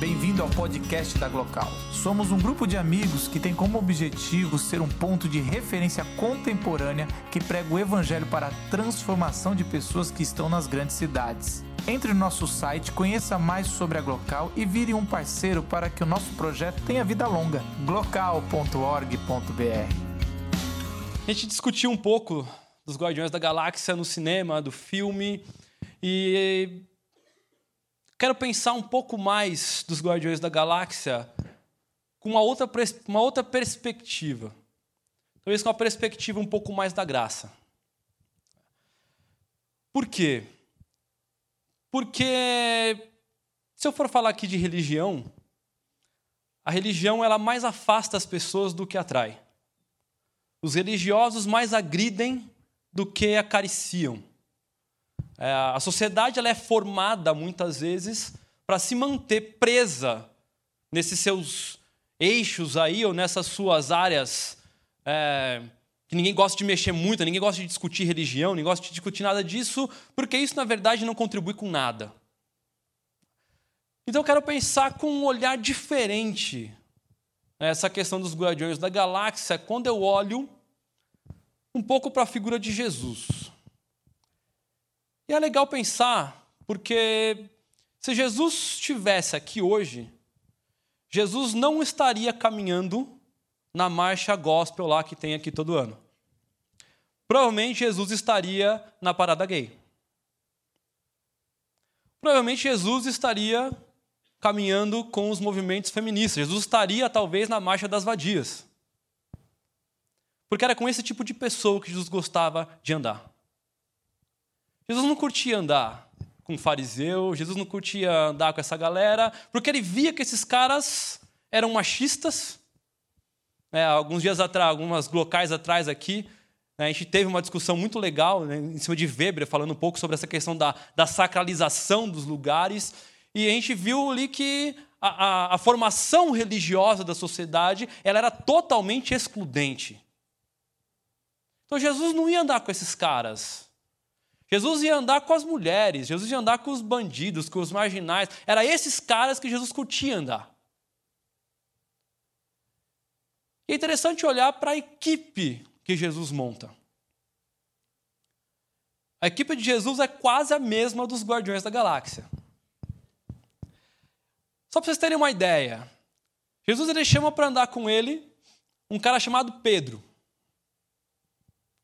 Bem-vindo ao podcast da Glocal. Somos um grupo de amigos que tem como objetivo ser um ponto de referência contemporânea que prega o evangelho para a transformação de pessoas que estão nas grandes cidades. Entre no nosso site, conheça mais sobre a Glocal e vire um parceiro para que o nosso projeto tenha vida longa. glocal.org.br A gente discutiu um pouco dos Guardiões da Galáxia no cinema, do filme, e quero pensar um pouco mais dos Guardiões da Galáxia com uma outra, uma outra perspectiva. Talvez com uma perspectiva um pouco mais da graça. Por quê? Porque se eu for falar aqui de religião, a religião ela mais afasta as pessoas do que atrai. Os religiosos mais agridem do que acariciam. É, a sociedade ela é formada muitas vezes para se manter presa nesses seus eixos aí ou nessas suas áreas é, que ninguém gosta de mexer muito, ninguém gosta de discutir religião, ninguém gosta de discutir nada disso, porque isso na verdade não contribui com nada. Então eu quero pensar com um olhar diferente essa questão dos guardiões da galáxia quando eu olho um pouco para a figura de Jesus. E é legal pensar, porque se Jesus estivesse aqui hoje, Jesus não estaria caminhando na marcha gospel lá que tem aqui todo ano. Provavelmente Jesus estaria na parada gay. Provavelmente Jesus estaria caminhando com os movimentos feministas. Jesus estaria talvez na marcha das vadias. Porque era com esse tipo de pessoa que Jesus gostava de andar. Jesus não curtia andar com fariseu, Jesus não curtia andar com essa galera, porque ele via que esses caras eram machistas. É, alguns dias atrás, algumas locais atrás aqui, né, a gente teve uma discussão muito legal né, em cima de Weber, falando um pouco sobre essa questão da, da sacralização dos lugares. E a gente viu ali que a, a, a formação religiosa da sociedade ela era totalmente excludente. Então Jesus não ia andar com esses caras. Jesus ia andar com as mulheres, Jesus ia andar com os bandidos, com os marginais. Era esses caras que Jesus curtia andar. E é interessante olhar para a equipe que Jesus monta. A equipe de Jesus é quase a mesma dos Guardiões da Galáxia. Só para vocês terem uma ideia, Jesus ele chama para andar com ele um cara chamado Pedro.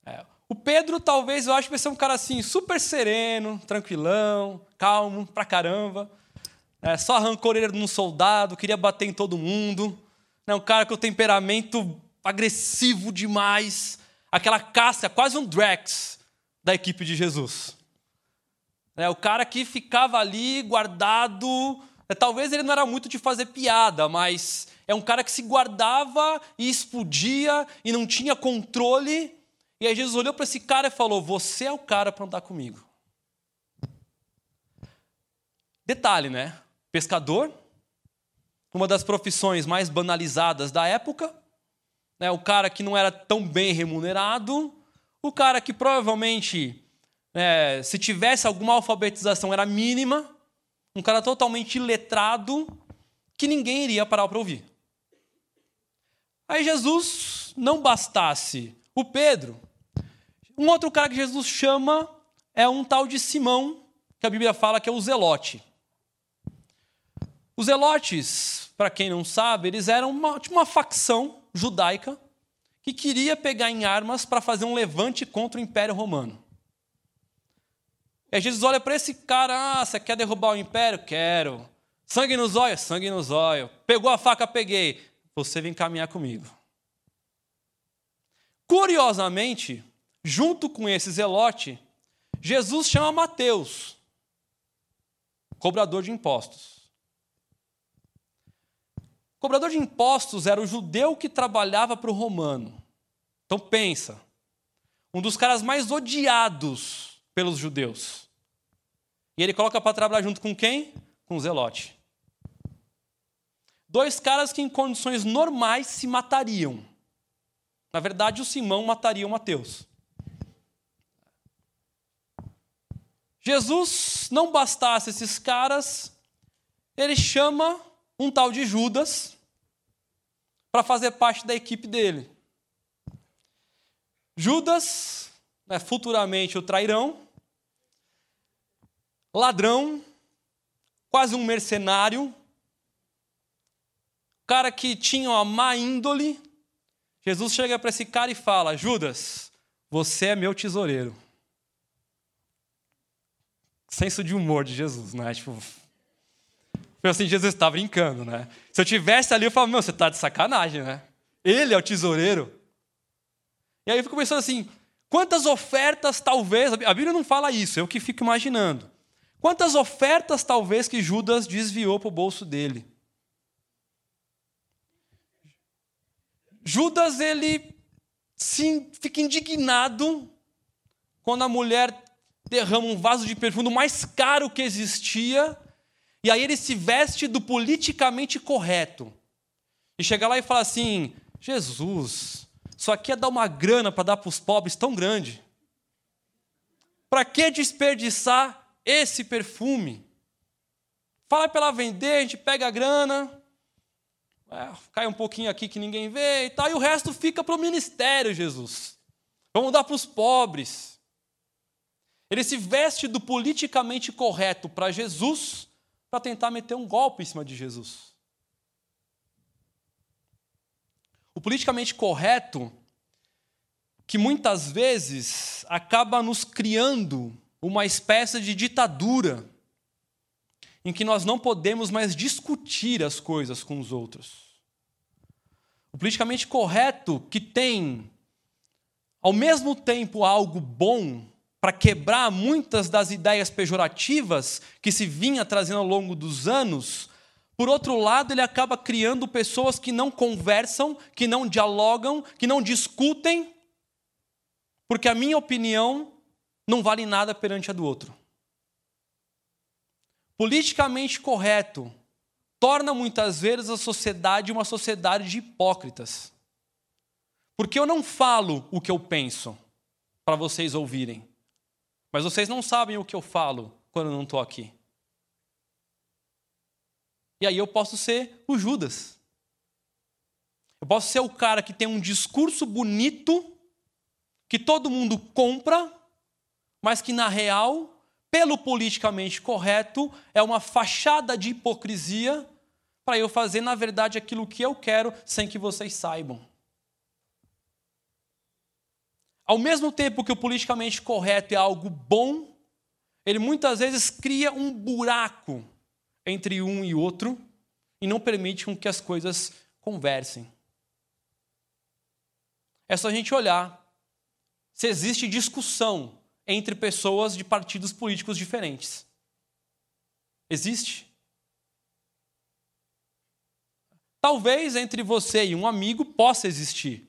É, o Pedro, talvez, eu acho que vai ser um cara assim, super sereno, tranquilão, calmo pra caramba. É, só arrancou orelha de um soldado, queria bater em todo mundo. É um cara com temperamento agressivo demais. Aquela casca, quase um Drax da equipe de Jesus. É, o cara que ficava ali guardado. É, talvez ele não era muito de fazer piada, mas é um cara que se guardava e explodia e não tinha controle e aí Jesus olhou para esse cara e falou: Você é o cara para andar comigo. Detalhe, né? Pescador, uma das profissões mais banalizadas da época, né? o cara que não era tão bem remunerado, o cara que provavelmente, né, se tivesse alguma alfabetização, era mínima, um cara totalmente iletrado, que ninguém iria parar para ouvir. Aí Jesus, não bastasse o Pedro, um outro cara que Jesus chama é um tal de Simão, que a Bíblia fala que é o Zelote. Os Zelotes, para quem não sabe, eles eram uma, uma facção judaica que queria pegar em armas para fazer um levante contra o Império Romano. E Jesus olha para esse cara, ah, você quer derrubar o Império? Quero. Sangue nos olhos? Sangue nos olhos. Pegou a faca? Peguei. Você vem caminhar comigo. Curiosamente, junto com esse zelote, Jesus chama Mateus, cobrador de impostos. cobrador de impostos era o judeu que trabalhava para o romano. Então pensa, um dos caras mais odiados pelos judeus. E ele coloca para trabalhar junto com quem? Com o zelote. Dois caras que em condições normais se matariam. Na verdade, o Simão mataria o Mateus. Jesus, não bastasse esses caras, ele chama um tal de Judas para fazer parte da equipe dele. Judas, né, futuramente o trairão, ladrão, quase um mercenário, cara que tinha uma má índole. Jesus chega para esse cara e fala: Judas, você é meu tesoureiro. Senso de humor de Jesus, né? Tipo, foi assim, Jesus está brincando, né? Se eu tivesse ali, eu falava, meu, você está de sacanagem, né? Ele é o tesoureiro. E aí eu fico pensando assim, quantas ofertas talvez, a Bíblia não fala isso, eu que fico imaginando. Quantas ofertas talvez que Judas desviou para o bolso dele? Judas, ele sim, fica indignado quando a mulher derrama um vaso de perfume mais caro que existia, e aí ele se veste do politicamente correto. E chega lá e fala assim: Jesus, isso aqui é dar uma grana para dar para os pobres tão grande. Para que desperdiçar esse perfume. Fala para ela vender, a gente pega a grana, é, cai um pouquinho aqui que ninguém vê e tal, e o resto fica para o ministério, Jesus. Vamos dar para os pobres. Ele se veste do politicamente correto para Jesus, para tentar meter um golpe em cima de Jesus. O politicamente correto, que muitas vezes acaba nos criando uma espécie de ditadura em que nós não podemos mais discutir as coisas com os outros. O politicamente correto que tem, ao mesmo tempo, algo bom para quebrar muitas das ideias pejorativas que se vinha trazendo ao longo dos anos, por outro lado, ele acaba criando pessoas que não conversam, que não dialogam, que não discutem, porque a minha opinião não vale nada perante a do outro. Politicamente correto torna muitas vezes a sociedade uma sociedade de hipócritas. Porque eu não falo o que eu penso para vocês ouvirem, mas vocês não sabem o que eu falo quando não estou aqui. E aí eu posso ser o Judas. Eu posso ser o cara que tem um discurso bonito, que todo mundo compra, mas que na real, pelo politicamente correto, é uma fachada de hipocrisia para eu fazer, na verdade, aquilo que eu quero sem que vocês saibam. Ao mesmo tempo que o politicamente correto é algo bom, ele muitas vezes cria um buraco entre um e outro e não permite com que as coisas conversem. É só a gente olhar se existe discussão entre pessoas de partidos políticos diferentes. Existe. Talvez entre você e um amigo possa existir.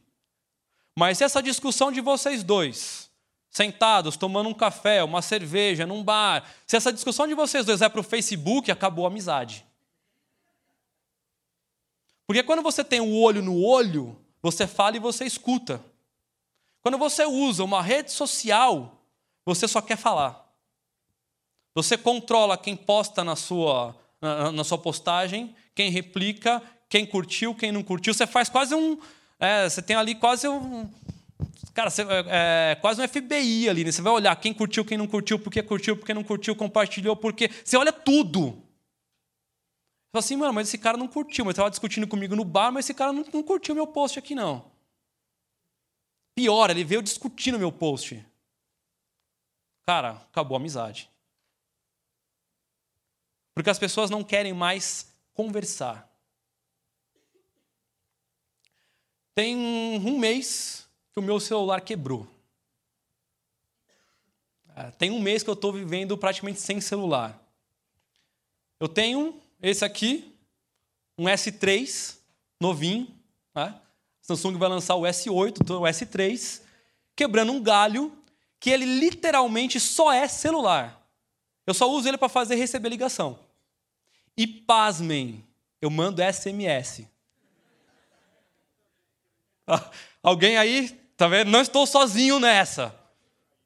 Mas se essa discussão de vocês dois, sentados, tomando um café, uma cerveja, num bar, se essa discussão de vocês dois é para o Facebook, acabou a amizade. Porque quando você tem o olho no olho, você fala e você escuta. Quando você usa uma rede social, você só quer falar. Você controla quem posta na sua, na, na sua postagem, quem replica, quem curtiu, quem não curtiu. Você faz quase um. É, você tem ali quase um. Cara, você, é, é, quase um FBI ali, né? Você vai olhar quem curtiu, quem não curtiu, por que curtiu, por que não curtiu, compartilhou, por quê. Você olha tudo. Você fala assim, mano, mas esse cara não curtiu, mas estava discutindo comigo no bar, mas esse cara não, não curtiu meu post aqui, não. Pior, ele veio discutindo meu post. Cara, acabou a amizade. Porque as pessoas não querem mais conversar. Tem um mês que o meu celular quebrou. É, tem um mês que eu estou vivendo praticamente sem celular. Eu tenho esse aqui, um S3 novinho. Né? Samsung vai lançar o S8, o S3, quebrando um galho que ele literalmente só é celular. Eu só uso ele para fazer receber ligação. E pasmem, eu mando SMS. Alguém aí, tá vendo? Não estou sozinho nessa.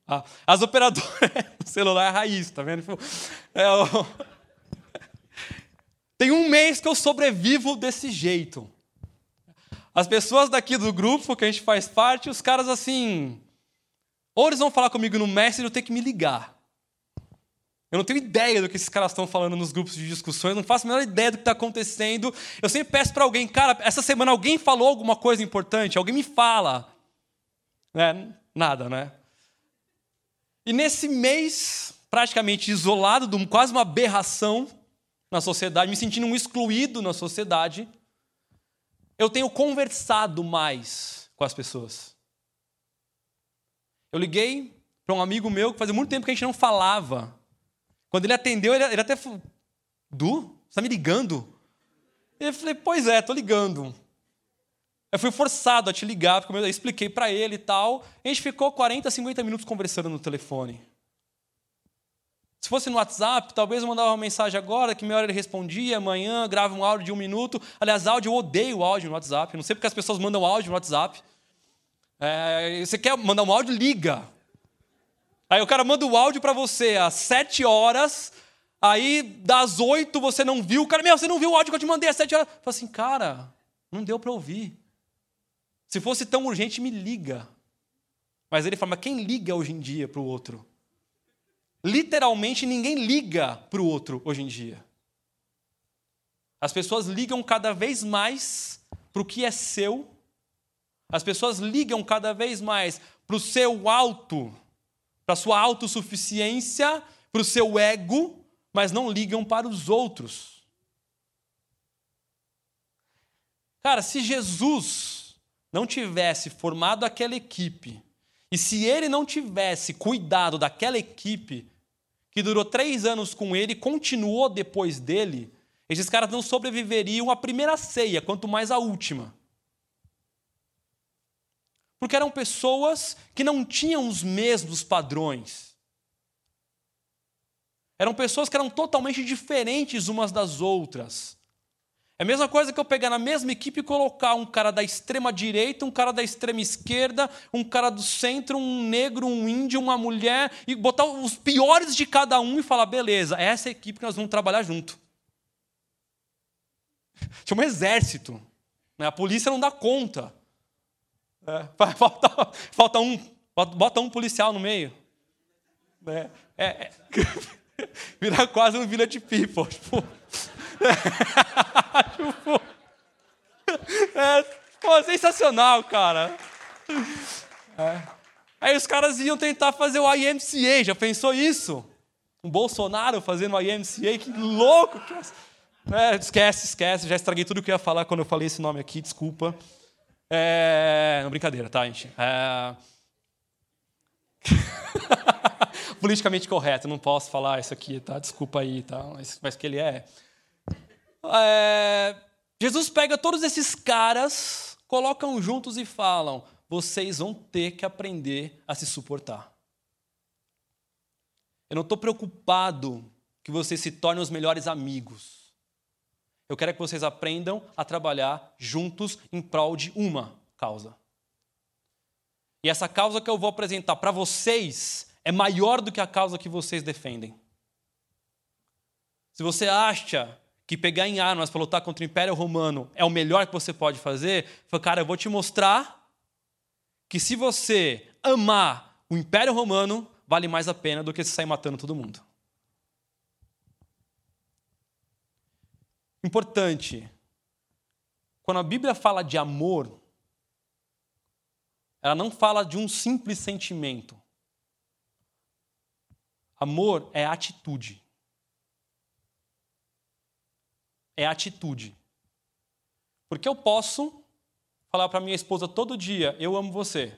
Ah, as operadoras, o celular é raiz, tá vendo? É. Tem um mês que eu sobrevivo desse jeito. As pessoas daqui do grupo que a gente faz parte, os caras assim. Ou eles vão falar comigo no Messenger, eu tenho que me ligar. Eu não tenho ideia do que esses caras estão falando nos grupos de discussões, não faço a menor ideia do que está acontecendo. Eu sempre peço para alguém, cara, essa semana alguém falou alguma coisa importante, alguém me fala. É, nada, né? E nesse mês, praticamente isolado, quase uma aberração na sociedade, me sentindo um excluído na sociedade, eu tenho conversado mais com as pessoas. Eu liguei para um amigo meu que fazia muito tempo que a gente não falava. Quando ele atendeu, ele, até falou: Du, você está me ligando? Eu falei: Pois é, estou ligando. Eu fui forçado a te ligar, porque eu expliquei para ele e tal. A gente ficou 40, 50 minutos conversando no telefone. Se fosse no WhatsApp, talvez eu mandava uma mensagem agora, que meia hora ele respondia, amanhã grava um áudio de um minuto. Aliás, áudio, eu odeio áudio no WhatsApp. não sei porque as pessoas mandam áudio no WhatsApp. É, você quer mandar um áudio? Liga. Aí o cara manda o áudio para você às 7 horas, aí das 8 você não viu. O cara, meu, você não viu o áudio que eu te mandei às 7 horas. Fala assim, cara, não deu para ouvir. Se fosse tão urgente, me liga. Mas ele fala, mas quem liga hoje em dia para o outro? Literalmente ninguém liga para o outro hoje em dia. As pessoas ligam cada vez mais para o que é seu. As pessoas ligam cada vez mais para o seu alto, para sua autossuficiência, para o seu ego, mas não ligam para os outros. Cara, se Jesus não tivesse formado aquela equipe, e se ele não tivesse cuidado daquela equipe, que durou três anos com ele e continuou depois dele, esses caras não sobreviveriam à primeira ceia, quanto mais à última. Porque eram pessoas que não tinham os mesmos padrões. Eram pessoas que eram totalmente diferentes umas das outras. É a mesma coisa que eu pegar na mesma equipe e colocar um cara da extrema direita, um cara da extrema esquerda, um cara do centro, um negro, um índio, uma mulher, e botar os piores de cada um e falar: beleza, essa é a equipe que nós vamos trabalhar junto. Tinha um exército. Né? A polícia não dá conta. É, falta, falta, um, bota um policial no meio. É, é, é virar quase um village people. Tipo, é, pô, sensacional, cara. É. Aí os caras iam tentar fazer o IMCA, já pensou isso? Um Bolsonaro fazendo o IMCA, que louco! Que... É, esquece, esquece, já estraguei tudo que eu ia falar quando eu falei esse nome aqui, desculpa. É... Não, brincadeira, tá, gente? É... Politicamente correto, não posso falar isso aqui, tá? Desculpa aí, tá? Mas, mas que ele é é, Jesus pega todos esses caras, colocam juntos e falam: vocês vão ter que aprender a se suportar. Eu não estou preocupado que vocês se tornem os melhores amigos. Eu quero que vocês aprendam a trabalhar juntos em prol de uma causa. E essa causa que eu vou apresentar para vocês é maior do que a causa que vocês defendem. Se você acha que pegar em armas para lutar contra o Império Romano é o melhor que você pode fazer, foi, cara, eu vou te mostrar que se você amar o Império Romano, vale mais a pena do que sair matando todo mundo. Importante, quando a Bíblia fala de amor, ela não fala de um simples sentimento. Amor é atitude. é atitude. Porque eu posso falar para minha esposa todo dia: Eu amo você.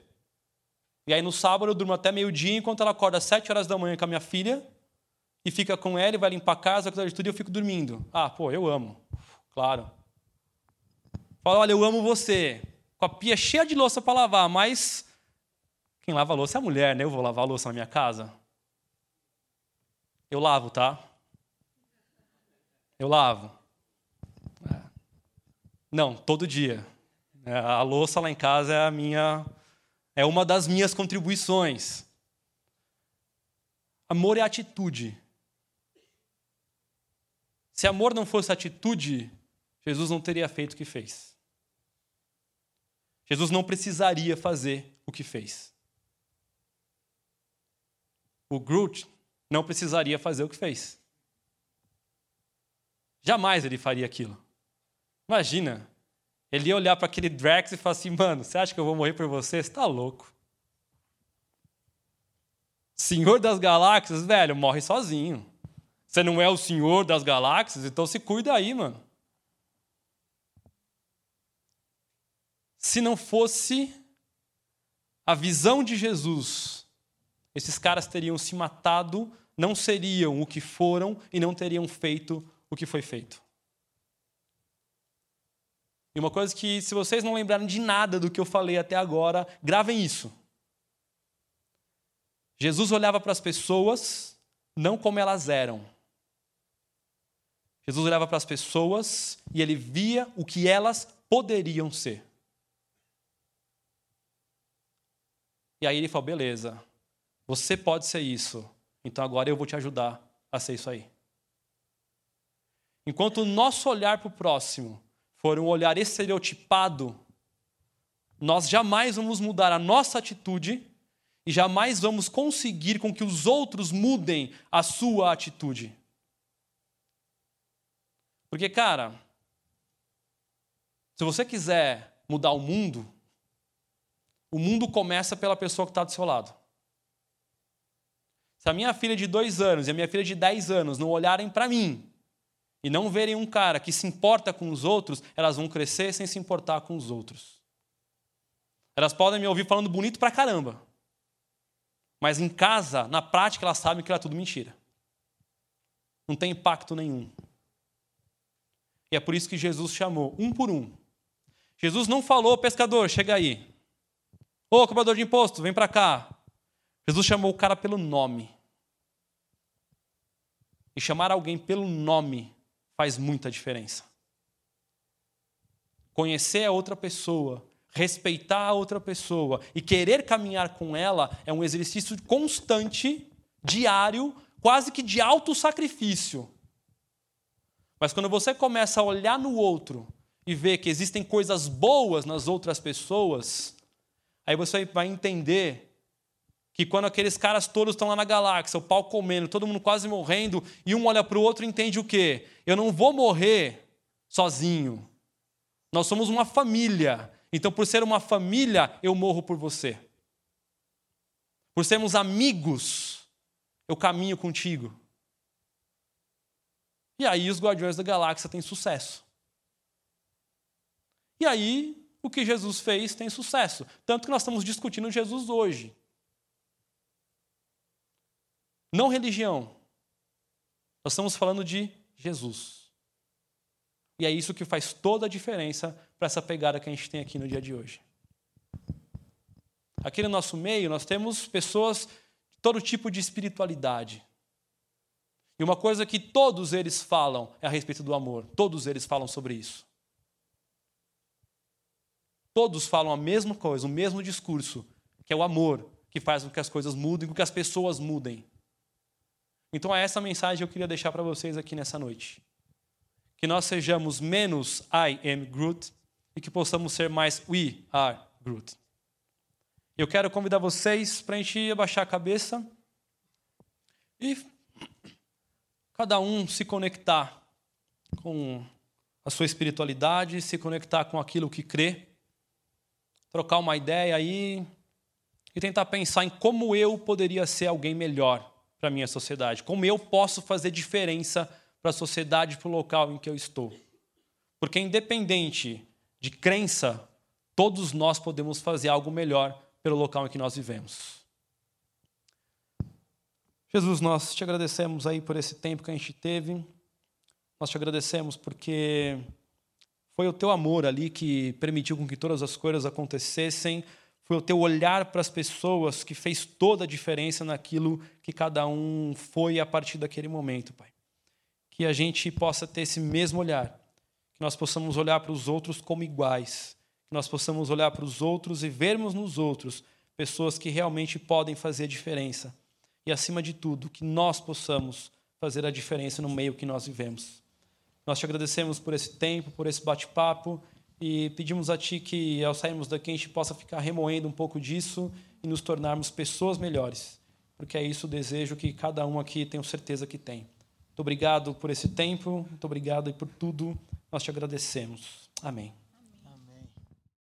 E aí no sábado eu durmo até meio-dia, enquanto ela acorda às sete horas da manhã com a minha filha, e fica com ela, e vai limpar a casa, cuidar de tudo, e eu fico dormindo. Ah, pô, eu amo. Claro. Fala, olha, eu amo você. Com a pia cheia de louça para lavar, mas quem lava a louça é a mulher, né? Eu vou lavar a louça na minha casa. Eu lavo, tá? Eu lavo. Não, todo dia. É, a louça lá em casa é a minha é uma das minhas contribuições. Amor é atitude. Se amor não fosse atitude, Jesus não teria feito o que fez. Jesus não precisaria fazer o que fez. O Groot não precisaria fazer o que fez. Jamais ele faria aquilo. Imagina, ele ia olhar para aquele Drax e falar assim: Mano, você acha que eu vou morrer por você? Você está louco. Senhor das galáxias, velho, morre sozinho. Você não é o senhor das galáxias, então se cuida aí, mano. Se não fosse a visão de Jesus, esses caras teriam se matado, não seriam o que foram e não teriam feito o que foi feito. E uma coisa que, se vocês não lembrarem de nada do que eu falei até agora, gravem isso. Jesus olhava para as pessoas não como elas eram. Jesus olhava para as pessoas e ele via o que elas poderiam ser. E aí ele falou: beleza, você pode ser isso, então agora eu vou te ajudar a ser isso aí. Enquanto o nosso olhar para o próximo for um olhar estereotipado, nós jamais vamos mudar a nossa atitude e jamais vamos conseguir com que os outros mudem a sua atitude. Porque, cara, se você quiser mudar o mundo, o mundo começa pela pessoa que está do seu lado. Se a minha filha de dois anos e a minha filha de dez anos não olharem para mim e não verem um cara que se importa com os outros, elas vão crescer sem se importar com os outros. Elas podem me ouvir falando bonito pra caramba. Mas em casa, na prática, elas sabem que era tudo mentira. Não tem impacto nenhum. E é por isso que Jesus chamou um por um. Jesus não falou, pescador, chega aí. Ô, cobrador de imposto, vem para cá. Jesus chamou o cara pelo nome. E chamar alguém pelo nome faz muita diferença. Conhecer a outra pessoa, respeitar a outra pessoa e querer caminhar com ela é um exercício constante, diário, quase que de alto sacrifício. Mas quando você começa a olhar no outro e ver que existem coisas boas nas outras pessoas, aí você vai entender que quando aqueles caras todos estão lá na galáxia, o pau comendo, todo mundo quase morrendo, e um olha para o outro e entende o quê? Eu não vou morrer sozinho. Nós somos uma família. Então, por ser uma família, eu morro por você. Por sermos amigos, eu caminho contigo. E aí os Guardiões da Galáxia têm sucesso. E aí o que Jesus fez tem sucesso. Tanto que nós estamos discutindo Jesus hoje. Não religião. Nós estamos falando de Jesus. E é isso que faz toda a diferença para essa pegada que a gente tem aqui no dia de hoje. Aqui no nosso meio, nós temos pessoas de todo tipo de espiritualidade. E uma coisa que todos eles falam é a respeito do amor. Todos eles falam sobre isso. Todos falam a mesma coisa, o mesmo discurso, que é o amor que faz com que as coisas mudem, com que as pessoas mudem. Então é essa mensagem que eu queria deixar para vocês aqui nessa noite. Que nós sejamos menos I am Groot e que possamos ser mais we are Groot. Eu quero convidar vocês para a gente abaixar a cabeça e cada um se conectar com a sua espiritualidade, se conectar com aquilo que crê, trocar uma ideia aí e tentar pensar em como eu poderia ser alguém melhor para a minha sociedade? Como eu posso fazer diferença para a sociedade, para o local em que eu estou? Porque, independente de crença, todos nós podemos fazer algo melhor pelo local em que nós vivemos. Jesus, nós te agradecemos aí por esse tempo que a gente teve. Nós te agradecemos porque foi o teu amor ali que permitiu com que todas as coisas acontecessem foi o teu olhar para as pessoas que fez toda a diferença naquilo que cada um foi a partir daquele momento, Pai. Que a gente possa ter esse mesmo olhar, que nós possamos olhar para os outros como iguais, que nós possamos olhar para os outros e vermos nos outros pessoas que realmente podem fazer a diferença. E acima de tudo, que nós possamos fazer a diferença no meio que nós vivemos. Nós te agradecemos por esse tempo, por esse bate-papo e pedimos a Ti que, ao sairmos daqui, a gente possa ficar remoendo um pouco disso e nos tornarmos pessoas melhores, porque é isso o desejo que cada um aqui tenho certeza que tem. Muito obrigado por esse tempo, muito obrigado e por tudo. Nós te agradecemos. Amém.